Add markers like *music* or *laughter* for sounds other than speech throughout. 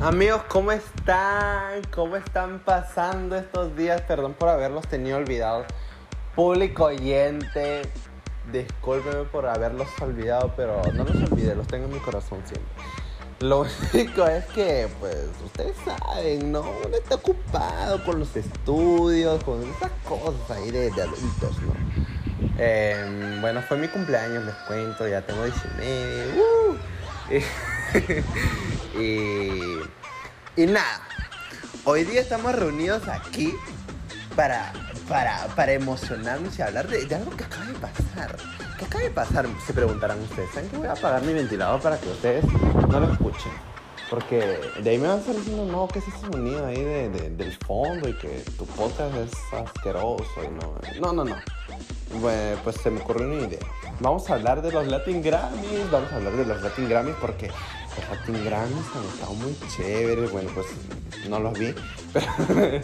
Amigos, ¿cómo están? ¿Cómo están pasando estos días? Perdón por haberlos tenido olvidados. Público oyente, discúlpeme por haberlos olvidado, pero no los olvidé, los tengo en mi corazón siempre. Lo *laughs* único es que, pues, ustedes saben, ¿no? Uno está ocupado con los estudios, con esas cosas ahí de, adultos, ¿no? Eh, bueno, fue mi cumpleaños, les cuento, ya tengo 19. ¡uh! *laughs* y, y nada, hoy día estamos reunidos aquí para, para, para emocionarnos y hablar de, de algo que acaba de pasar. ¿Qué acaba de pasar? Se preguntarán ustedes. ¿Saben que voy a apagar mi ventilador para que ustedes no lo escuchen? Porque de ahí me van a estar diciendo, no, ¿qué es ese sonido ahí de, de- del fondo? Y que tu podcast es asqueroso y no. No, no, no. Bueno, pues se me ocurrió una idea. Vamos a hablar de los Latin Grammys. Vamos a hablar de los Latin Grammys porque los Latin Grammys han estado muy chéveres. Bueno, pues no los vi. *laughs*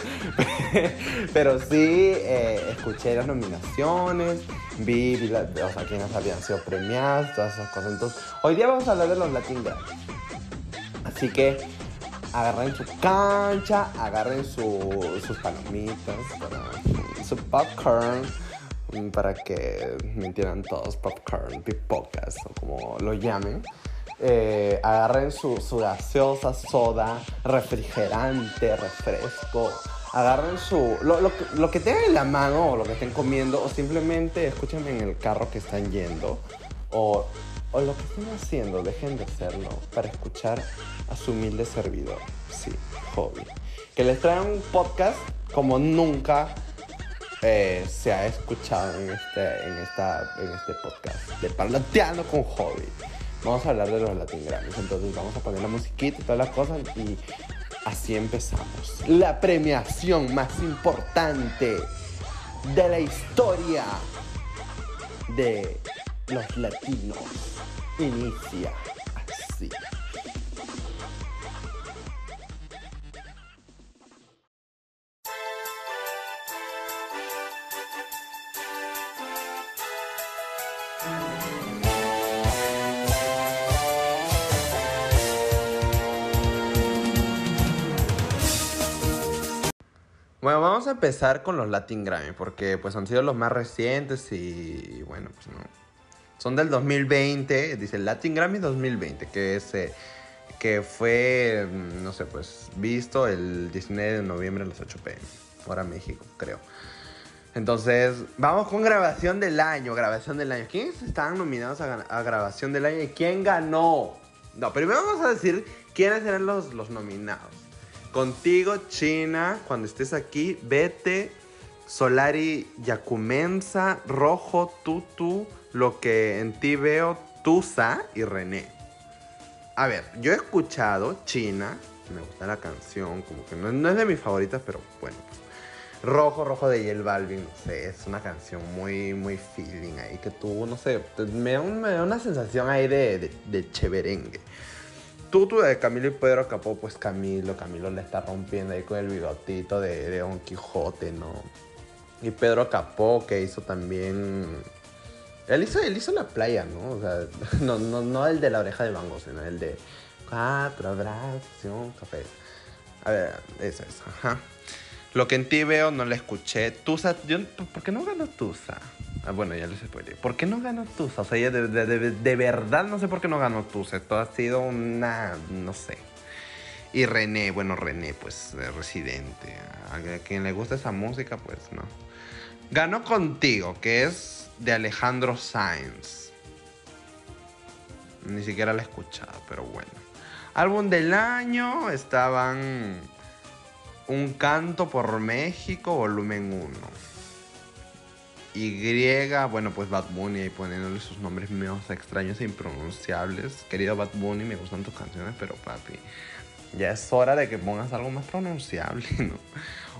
Pero, sí eh, escuché las nominaciones. Vi, vi o sea, quienes habían sido premiados, todas esas cosas. Entonces, hoy día vamos a hablar de los Latin Grammys. Así que agarren su cancha, agarren su- sus palomitas, para- su popcorn, para que me entiendan todos, popcorn, pipocas o como lo llamen. Eh, agarren su, gaseosa, soda, refrigerante, refresco. Agarren su. Lo, lo lo que tengan en la mano o lo que estén comiendo, o simplemente escúchenme en el carro que están yendo. O, o lo que estén haciendo, dejen de hacerlo para escuchar a su humilde servidor. Sí, hobby. Que les trae un podcast como nunca eh, se ha escuchado en este, en, esta, en este podcast de Parlateando con Hobby. Vamos a hablar de los Latin Grammys, entonces vamos a poner la musiquita y todas las cosas y así empezamos. La premiación más importante de la historia de los latinos inicia así. Vamos a empezar con los Latin Grammy, porque pues han sido los más recientes y bueno, pues no. Son del 2020, dice Latin Grammy 2020, que es eh, que fue, mm, no sé, pues visto el 19 de noviembre a las 8 pm, hora México, creo. Entonces, vamos con grabación del año, grabación del año. ¿Quiénes estaban nominados a, a grabación del año y quién ganó? No, primero vamos a decir quiénes eran los, los nominados. Contigo, China, cuando estés aquí, Vete, Solari, Yacumensa, Rojo, Tutu, Lo que en ti veo, Tusa y René. A ver, yo he escuchado China, me gusta la canción, como que no, no es de mis favoritas, pero bueno. Rojo, rojo de J Balvin, no sé, es una canción muy, muy feeling ahí que tuvo, no sé, me da, me da una sensación ahí de, de cheverengue. Tutu de Camilo y Pedro Capó, pues Camilo, Camilo le está rompiendo ahí con el bigotito de, de Don Quijote, ¿no? Y Pedro Capó, que hizo también... Él hizo, él hizo la playa, ¿no? O sea, *laughs* no, no, no el de la oreja de mango, sino el de cuatro abrazos, y un café. A ver, eso es, ajá. Lo que en ti veo no la escuché. Tusa, yo, ¿por qué no ganó Tusa? Ah, bueno, ya les spoilé. ¿Por qué no ganó Tusa? O sea, de, de- de- de verdad no sé por qué no ganó Tusa. Esto ha sido una, no sé. Y René, bueno, René, pues, de residente. A quien le gusta esa música, pues, no. Ganó contigo, que es de Alejandro Sainz. Ni siquiera la he escuchado, pero bueno. Álbum del año estaban Un canto por México, volumen 1. Y, bueno, pues Bad Bunny ahí poniéndole sus nombres medio extraños e impronunciables. Querido Bad Bunny, me gustan tus canciones, pero papi, ya es hora de que pongas algo más pronunciable, *laughs* ¿no?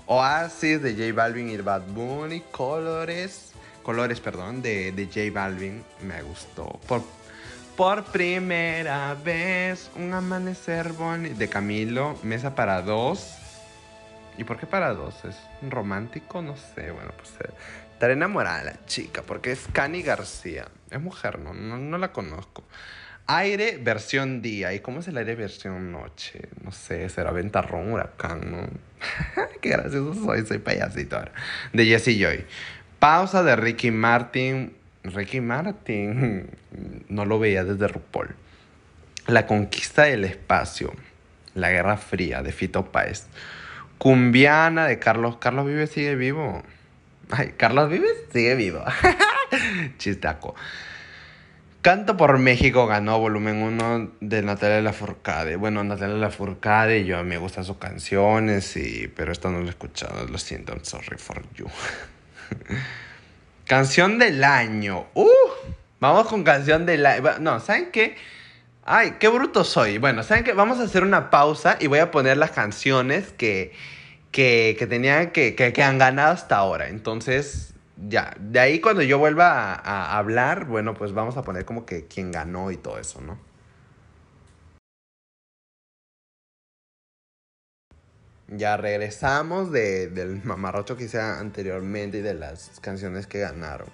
Oasis de J Balvin y Bad Bunny, Colores, Colores, perdón, de, de J Balvin, me gustó. Por, por primera vez, un amanecer bonito de Camilo, Mesa para dos. ¿Y por qué para dos? ¿Es romántico? No sé, bueno, pues eh, estaré enamorada la chica, porque es Cani García. Es mujer, ¿no? No, no la conozco. Aire versión día. ¿Y cómo es el aire versión noche? No sé, será ventarrón, huracán, ¿no? *laughs* Qué gracioso soy, soy payasito ahora. De Jesse Joy. Pausa de Ricky Martin. Ricky Martin. *laughs* No lo veía desde RuPaul. La conquista del espacio. La Guerra Fría de Fito Páez. Cumbiana de Carlos. Carlos Vives sigue vivo. Ay, Carlos Vives sigue vivo. *laughs* Chistaco. Canto por México ganó volumen 1 de Natalia Lafourcade. Bueno, Natalia Lafourcade, yo me gustan sus canciones, y, pero esto no lo he escuchado, lo siento, I'm sorry for you. *laughs* canción del año. Uh, vamos con canción del año. No, ¿saben qué? Ay, qué bruto soy. Bueno, ¿saben qué? Vamos a hacer una pausa y voy a poner las canciones que, que, que tenían que, que, han ganado hasta ahora. Entonces, ya, de ahí cuando yo vuelva a, hablar, bueno, pues vamos a poner como que quién ganó y todo eso, ¿no? Ya regresamos de, del mamarrocho que hice anteriormente y de las canciones que ganaron.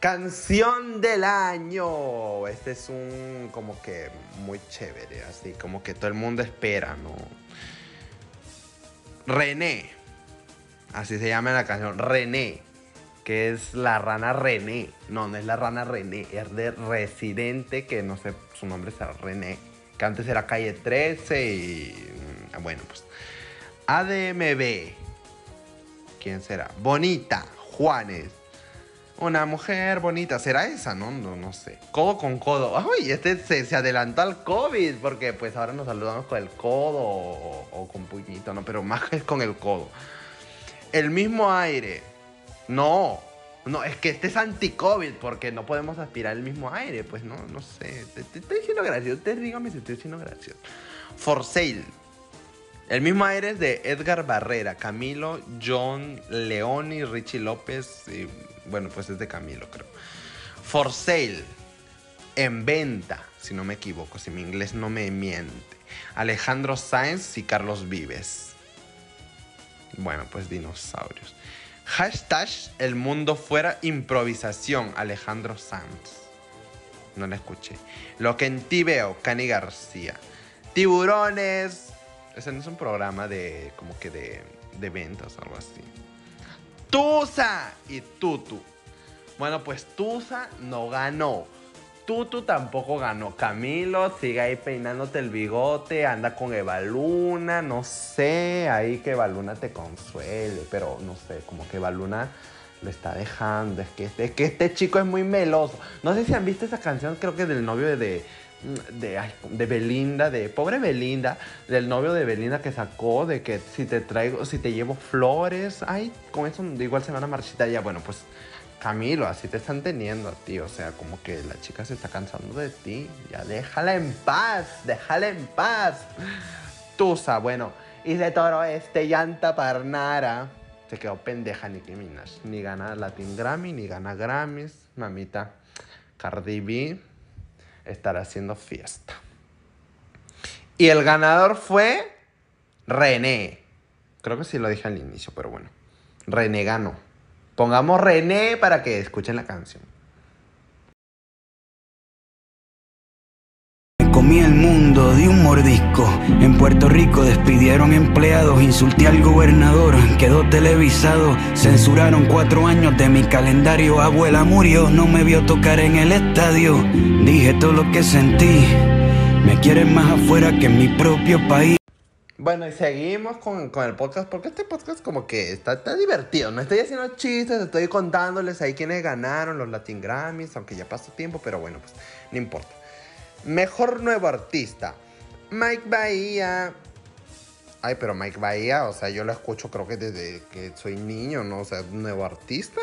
Canción del año. Este es un como que muy chévere, así como que todo el mundo espera, ¿no? René. Así se llama la canción. René que es la rana René. No, no es la rana René, es de Residente, que no sé, su nombre será René, que antes era calle 13 y mm, bueno, pues ADMB. ¿Quién será? Bonita, Juanes. Una mujer bonita, ¿será esa? No, no, no sé. Codo con codo. Ay, este se, adelantó al COVID, porque pues ahora nos saludamos con el codo o, con puñito, ¿no? Pero más es con el codo. El mismo aire no, no, es que este es anti-COVID porque no podemos aspirar el mismo aire. Pues no, no sé. Te, estoy diciendo gracioso. Te dígame si estoy diciendo gracioso. For sale. El mismo aire es de Edgar Barrera, Camilo, John Leoni, Richie López. Y, bueno, pues es de Camilo, creo. For sale. En venta, si no me equivoco, si mi inglés no me miente. Alejandro Sáenz y Carlos Vives. Bueno, pues dinosaurios. Hashtag el mundo fuera improvisación, Alejandro Sanz. No la escuché. Lo que en ti veo, Cani García. Tiburones. Ese no es un programa de como que de, de ventas o algo así. Tusa y Tutu. Bueno, pues Tusa no ganó. Tutu tampoco ganó. Camilo sigue ahí peinándote el bigote, anda con Evaluna, no sé, ahí que Evaluna te consuele, pero no sé, como que Evaluna lo está dejando. Es que, este, que este chico es muy meloso. No sé si han visto esa canción, creo que del novio de, de, Belinda, de pobre Belinda, del novio de Belinda que sacó, de que si te traigo, si te llevo flores, ay, con eso igual se van a marchitar ya. Bueno, pues Camilo, así te están teniendo a ti. O sea, como que la chica se está cansando de ti. Ya déjala en paz, déjala en paz. Tusa, bueno. Y de todo este llanta parnara. Se quedó pendeja Nicki Minaj. Ni gana Latin Grammy, ni gana Grammys. Mamita, Cardi B estará haciendo fiesta. Y el ganador fue René. Creo que sí lo dije al inicio, pero bueno. René ganó. Pongamos René para que escuchen la canción. Mundo de un mordisco. En Puerto Rico despidieron empleados, insulté al gobernador, quedó televisado. Censuraron cuatro años de mi calendario. Abuela murió, no me vio tocar en el estadio. Dije todo lo que sentí. Me quieren más afuera que en mi propio país. Bueno, y seguimos con, el podcast, porque este podcast como que está, está, divertido. No estoy haciendo chistes, estoy contándoles ahí quienes ganaron los Latin Grammys, aunque ya pasó tiempo, pero bueno, pues no importa. Mejor nuevo artista. Mike Bahía. Ay, pero Mike Bahía, o sea, yo lo escucho creo que desde que soy niño, ¿no? O sea, nuevo artista.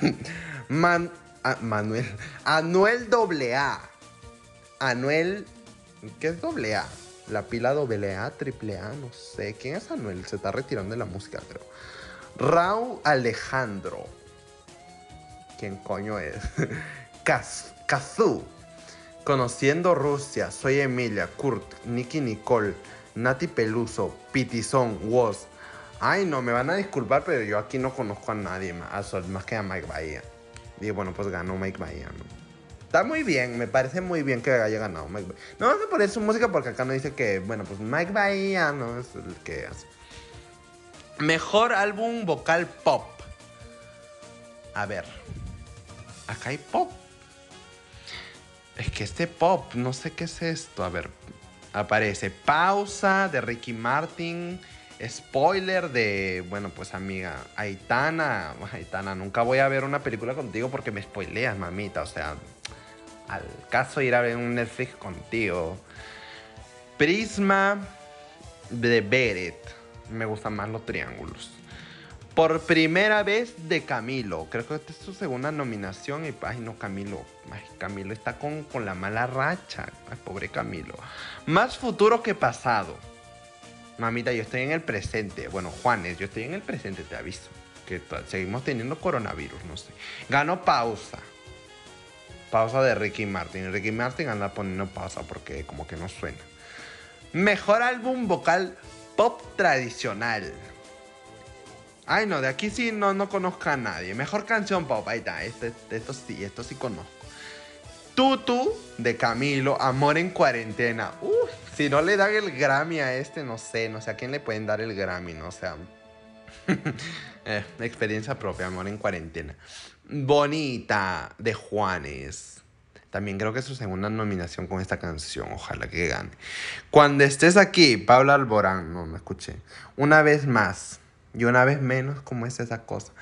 *laughs* Man, ah, Manuel. Anuel AA. Anuel. ¿Qué es AA? la pila doble A, triple A, no sé. ¿Quién es Anuel? Se está retirando de la música, pero. Raúl Alejandro. ¿Quién coño es? *laughs* Kazú. Conociendo Rusia, soy Emilia, Kurt, Nicky Nicole, Nati Peluso, Pitizón, Woz. Ay, no, me van a disculpar, pero yo aquí no conozco a nadie más, que a Mike Bahía. Y bueno, pues ganó Mike Bahía, ¿no? Está muy bien, me parece muy bien que haya ganado Mike Bahía. No vamos a poner su música porque acá no dice que, bueno, pues Mike Bahía no es el que hace. Mejor álbum vocal pop. A ver. Acá hay pop. Es que este pop, no sé qué es esto. A ver. Aparece Pausa de Ricky Martin. Spoiler de, bueno, pues amiga, Aitana. Aitana, nunca voy a ver una película contigo porque me spoileas, mamita. O sea, al caso ir a ver un Netflix contigo. Prisma de Beret. Me gustan más los triángulos. Por primera vez de Camilo. Creo que esta es su segunda nominación. Y ay, no, Camilo. Camilo está con, con la mala racha. Ay, pobre Camilo. Más futuro que pasado. Mamita, yo estoy en el presente. Bueno, Juanes, yo estoy en el presente, te aviso. Que seguimos teniendo coronavirus, no sé. Ganó pausa. Pausa de Ricky Martin. Ricky Martin anda poniendo pausa porque como que no suena. Mejor álbum vocal pop tradicional. Ay, no, de aquí sí no, no conozco a nadie. Mejor canción pop, ahí está. Este, esto sí, esto sí conozco. Tutu de Camilo, Amor en Cuarentena. Uf, si no le dan el Grammy a este, no sé, no sé a quién le pueden dar el Grammy, no o *laughs* eh, experiencia propia, Amor en Cuarentena. Bonita de Juanes. También creo que es su segunda nominación con esta canción. Ojalá que gane. Cuando estés aquí, Pablo Alborán. No, me escuché. Una vez más y una vez menos, ¿cómo es esa cosa?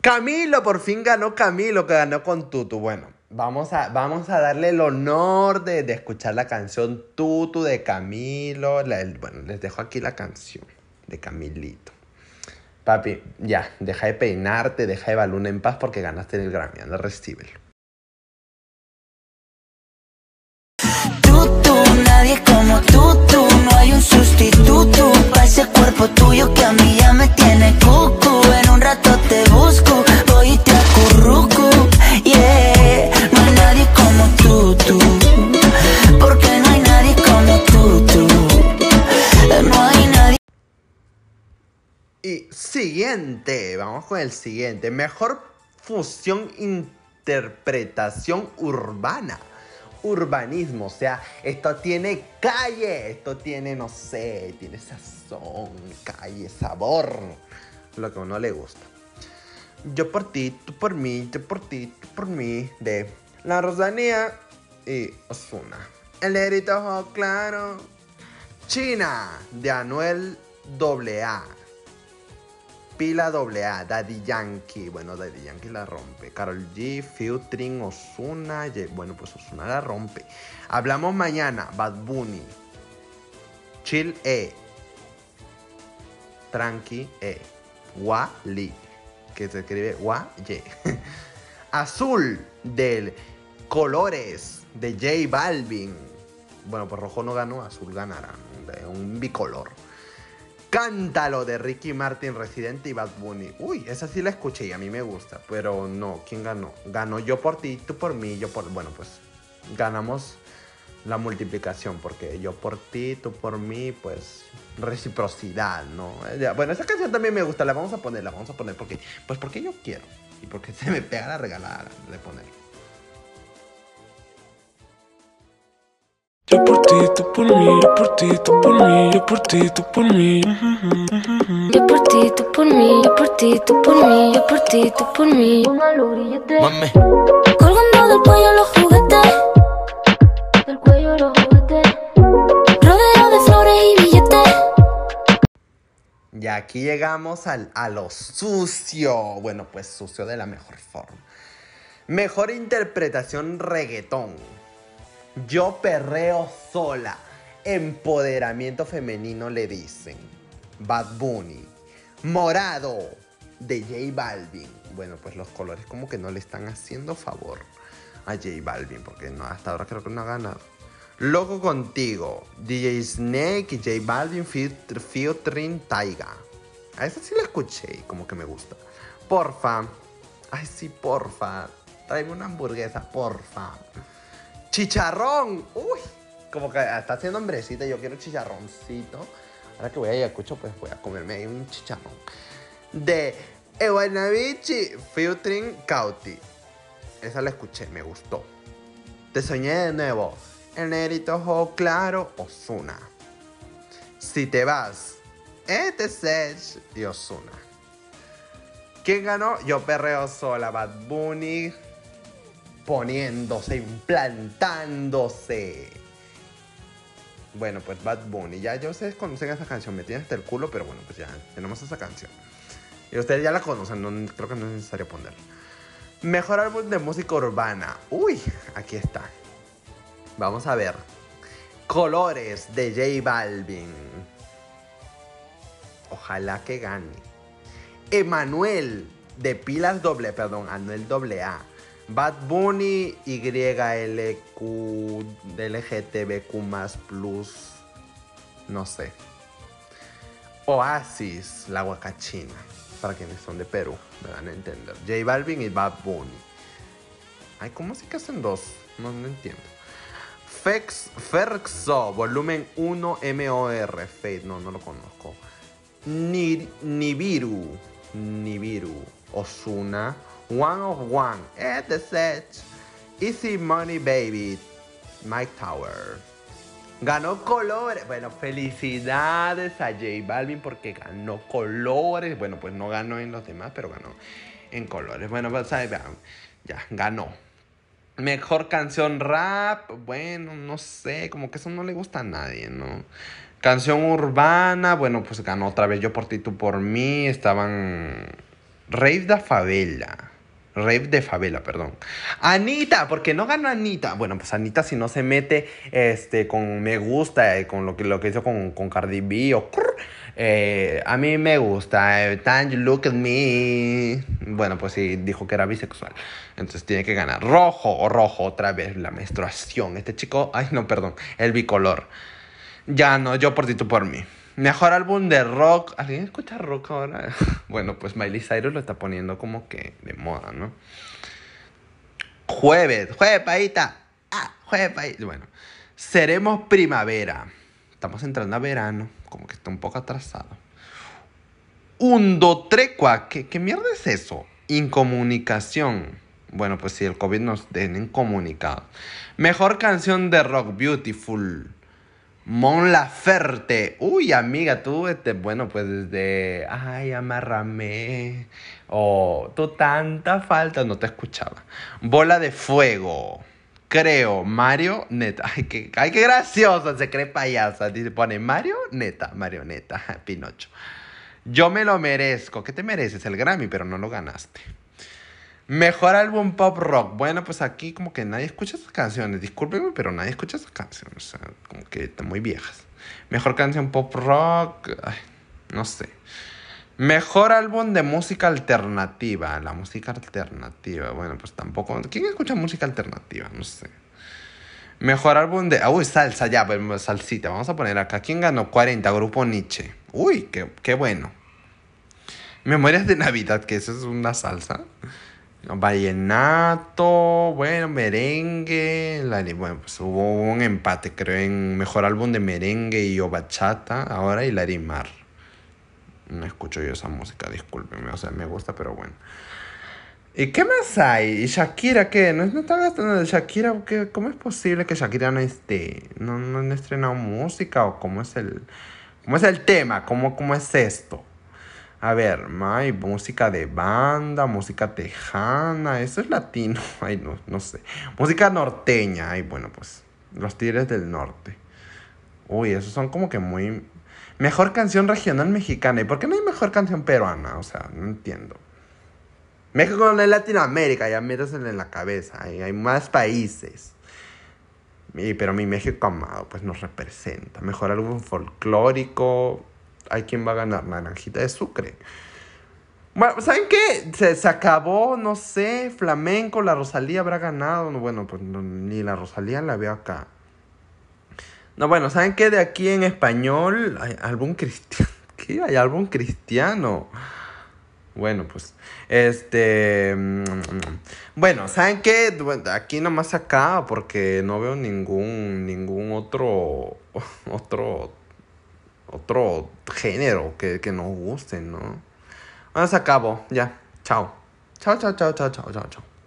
Camilo, por fin ganó Camilo, que ganó con Tutu. Bueno, vamos a, vamos a darle el honor de, escuchar la canción Tutu de Camilo. bueno, les dejo aquí la canción de Camilito. Papi, ya, deja de peinarte, deja de balón en paz porque ganaste el Grammy. Anda, recíbelo. Nadie como tú, tú, no hay un sustituto para ese cuerpo tuyo que a mí ya me tiene cucu. En un rato te busco, voy y te acurruco, yeah. No hay nadie como tú, tú, porque no hay nadie como tú, tú. No hay nadie. Y siguiente, vamos con el siguiente. Mejor fusión interpretación urbana urbanismo. O sea, esto tiene calle, esto tiene, no sé, tiene sazón, calle, sabor. Lo que a uno le gusta. Yo por ti, tú por mí, yo por ti, tú por mí. De La Rosanía y Osuna. El negrito claro. China de Anuel AA. Pila AA, Daddy Yankee. Bueno, Daddy Yankee la rompe. Carol G, Filtering, Osuna. Bueno, pues Osuna la rompe. Hablamos mañana. Bad Bunny. Chill E. Tranqui E. Wally. Que se escribe Wa-Ye. *laughs* Azul del Colores de J Balvin. Bueno, pues rojo no ganó, azul ganará. Un bicolor. Cántalo de Ricky Martin, Residente y Bad Bunny. Uy, esa sí la escuché y a mí me gusta. Pero no, ¿quién ganó? Ganó yo por ti, tú por mí, yo por... Bueno, pues ganamos la multiplicación porque yo por ti, tú por mí, pues reciprocidad, ¿no? Bueno, esa canción también me gusta, la vamos a poner, la vamos a poner porque, pues porque yo quiero y porque se me pega la regalada de ponerla. Tú por mí, yo por ti, tú por mí, yo por ti, tú por mí. Yo por ti, tú por mí, yo por ti, tú por mí, yo por ti, tú por mí. Mami. Colgando del cuello los juguetes, del cuello los juguetes. Rodeo de flores y billetes. Y aquí llegamos al, a lo sucio. Bueno, pues sucio de la mejor forma. Mejor interpretación reggaetón. Yo perreo sola. Empoderamiento femenino le dicen. Bad Bunny. Morado de J Balvin. Bueno, pues los colores como que no le están haciendo favor a J Balvin. Porque no, hasta ahora creo que no ha ganado. Loco contigo. DJ Snake y J Balvin featuring Taiga. A esa sí la escuché y como que me gusta. Porfa. Ay, sí, porfa. Tráeme una hamburguesa, porfa. Chicharrón. Uy, como que está haciendo hombrecita. Yo quiero chicharroncito. Ahora que voy a Ayacucho, pues voy a comerme ahí un chicharrón. De Eguanavichi featuring Cauti. Esa la escuché, me gustó. Te soñé de nuevo. El negrito ojo claro, Osuna. Si te vas, este Sech y Osuna. ¿Quién ganó? Yo perreo sola, Bad Bunny poniéndose, implantándose. Bueno, pues Bad Bunny. Ya, ya ustedes conocen esa canción, me tiene hasta el culo, pero bueno, pues ya tenemos esa canción. Y ustedes ya la conocen, no, creo que no es necesario ponerla. Mejor álbum de música urbana. Uy, aquí está. Vamos a ver. Colores de J Balvin. Ojalá que gane. Emanuel de pilas doble, perdón, Anuel doble A. Bad Bunny YLQ LGTBQ plus. No sé. Oasis, la guacachina. Para quienes son de Perú, me van a entender. J Balvin y Bad Bunny. Ay, ¿cómo así que hacen dos? No, no entiendo. Fex, Ferxo, volumen 1 MOR. Fate, no, no lo conozco. Ni, Nibiru, Nibiru, Osuna, One of One, At the Set, Easy Money Baby, Mike Tower. Ganó colores. Bueno, felicidades a J Balvin porque ganó colores. Bueno, pues no ganó en los demás, pero ganó en colores. Bueno, pues. Ya, ganó. Mejor canción rap. Bueno, no sé, como que eso no le gusta a nadie, ¿no? Canción urbana. Bueno, pues ganó otra vez Yo por ti, tú por mí. Estaban. Rave da Favela. Rave de Favela, perdón. Anita, porque no ganó Anita. Bueno, pues Anita si no se mete este, con Me Gusta, con lo que, lo que hizo con, con Cardi B o... eh, a mí me gusta. eh, Time you look at me. Bueno, pues sí, dijo que era bisexual. Entonces tiene que ganar. Rojo o rojo, otra vez, la menstruación. Este chico, ay no, perdón, el bicolor. Ya no, yo por ti, tú por mí. Mejor álbum de rock. ¿Alguien escucha rock ahora? *laughs* Bueno, pues Miley Cyrus lo está poniendo como que de moda, ¿no? Jueves, jueves, paita. Ah, jueves, paita. Bueno, seremos primavera. Estamos entrando a verano, como que está un poco atrasado. Undotrecua, ¿qué, ¿qué mierda es eso? Incomunicación. Bueno, pues si el COVID nos den incomunicados. Mejor canción de rock, Beautiful. Mon Laferte. Uy, amiga, tú, este, bueno, pues desde. Ay, amárrame. O tú tanta falta, no te escuchaba. Bola de fuego. Creo, Mario Neta. Ay, qué, ay, qué gracioso, se cree payasa. Dice, pone Mario Neta, Marioneta, *laughs* Pinocho. Yo me lo merezco. ¿Qué te mereces? El Grammy, pero no lo ganaste. Mejor álbum pop rock. Bueno, pues aquí como que nadie escucha esas canciones. Discúlpenme, pero nadie escucha esas canciones. O sea, como que están muy viejas. Mejor canción pop rock. Ay, no sé. Mejor álbum de música alternativa. La música alternativa. Bueno, pues tampoco. ¿Quién escucha música alternativa? No sé. Mejor álbum de. Uy, salsa, ya, pues, salsita. Vamos a poner acá. ¿Quién ganó? 40, Grupo Nietzsche. Uy, qué, qué bueno. Memorias de Navidad, que eso es una salsa. Vallenato, bueno, merengue. la- bueno, pues hubo un empate, creo, en mejor álbum de merengue y o bachata. Ahora y Larimar. No escucho yo esa música, discúlpenme. O sea, me gusta, pero bueno. ¿Y qué más hay? ¿Y Shakira qué? ¿No, no está gastando de Shakira? ¿Qué? ¿Cómo es posible que Shakira no esté? ¿No, no han estrenado música? ¿O cómo es el, cómo es el tema? ¿Cómo, cómo es esto? A ver, hay música de banda, música tejana, eso es latino, *laughs* ay no, no sé. Música norteña, ay bueno, pues los Tigres del Norte. Uy, esos son como que muy... Mejor canción regional mexicana, ¿y por qué no hay mejor canción peruana? O sea, no entiendo. México no es Latinoamérica, ya métaselo en la cabeza, hay, hay más países. Y, pero mi México amado, pues nos representa. Mejor álbum folclórico. Hay quien va a ganar Naranjita de Sucre. Bueno, ¿saben qué? Se, se acabó, no sé, flamenco, la Rosalía habrá ganado. No, bueno, pues ni la Rosalía la veo acá. No, bueno, ¿saben qué? De aquí en español hay álbum cristiano. *laughs* ¿Qué? Hay álbum cristiano. Bueno, pues, este... mm, Bueno, ¿saben qué? Aquí nomás acaba porque no veo ningún, ningún otro, *laughs* otro, otro género que, que nos guste, ¿no? Bueno, se acabó, ya, chao. Chao, chao, chao, chao, chao, chao, chao.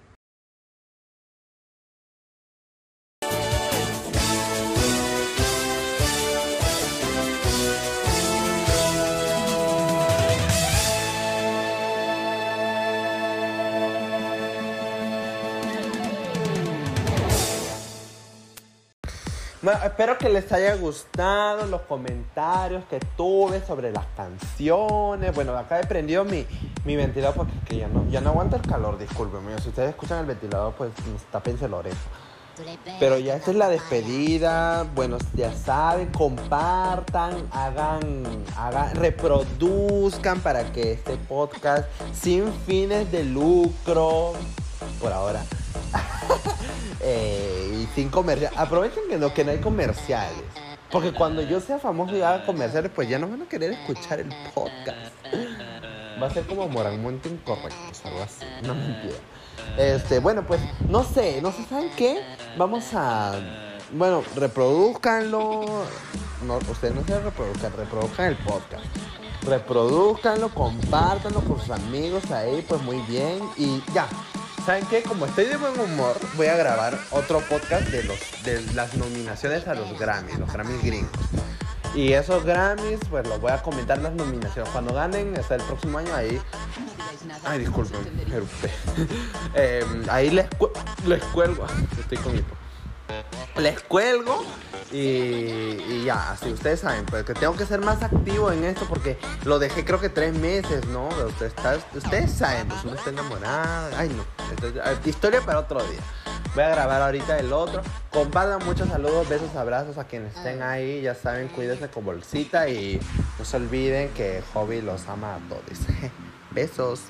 Espero que les haya gustado los comentarios que tuve sobre las canciones. Bueno, acá he prendido mi, mi ventilador porque es que ya no, ya no aguanta el calor, discúlpenme. Si ustedes escuchan el ventilador, pues tapense la oreja. Pero ya esta es la despedida. Bueno, ya saben, compartan, hagan, hagan, reproduzcan para que este podcast sin fines de lucro, por ahora, *laughs* eh, y sin comercial, aprovechen que no, que no hay comerciales. Porque cuando yo sea famoso y haga comerciales, pues ya no van a querer escuchar el podcast. Va a ser como moralmente incorrecto, algo así. No mentira. Este, bueno, pues no sé, no sé, ¿saben qué? Vamos a. Bueno, reproduzcanlo. No, ustedes no se reproduzcan, reproduzcan el podcast. Reproduzcanlo, compártanlo con sus amigos ahí, pues muy bien. Y ya. ¿Saben qué? Como estoy de buen humor, voy a grabar otro podcast de, los, de las nominaciones a los Grammys, los Grammys gringos. Y esos Grammys, pues los voy a comentar las nominaciones. Cuando ganen, hasta el próximo año ahí. Ay, disculpen, erupté. *laughs* Eh, ahí les, cu- les cuelgo. Estoy con. Les cuelgo y, y ya, así ustedes saben, pues que tengo que ser más activo en esto porque lo dejé creo que tres meses, ¿no? Ustedes, ustedes saben, pues uno está enamorado. Ay, no. Entonces, historia para otro día. Voy a grabar ahorita el otro. Compartan muchos saludos, besos, abrazos a quienes estén ahí. Ya saben, cuídense con bolsita y no se olviden que Hobby los ama a todos. *laughs* Besos.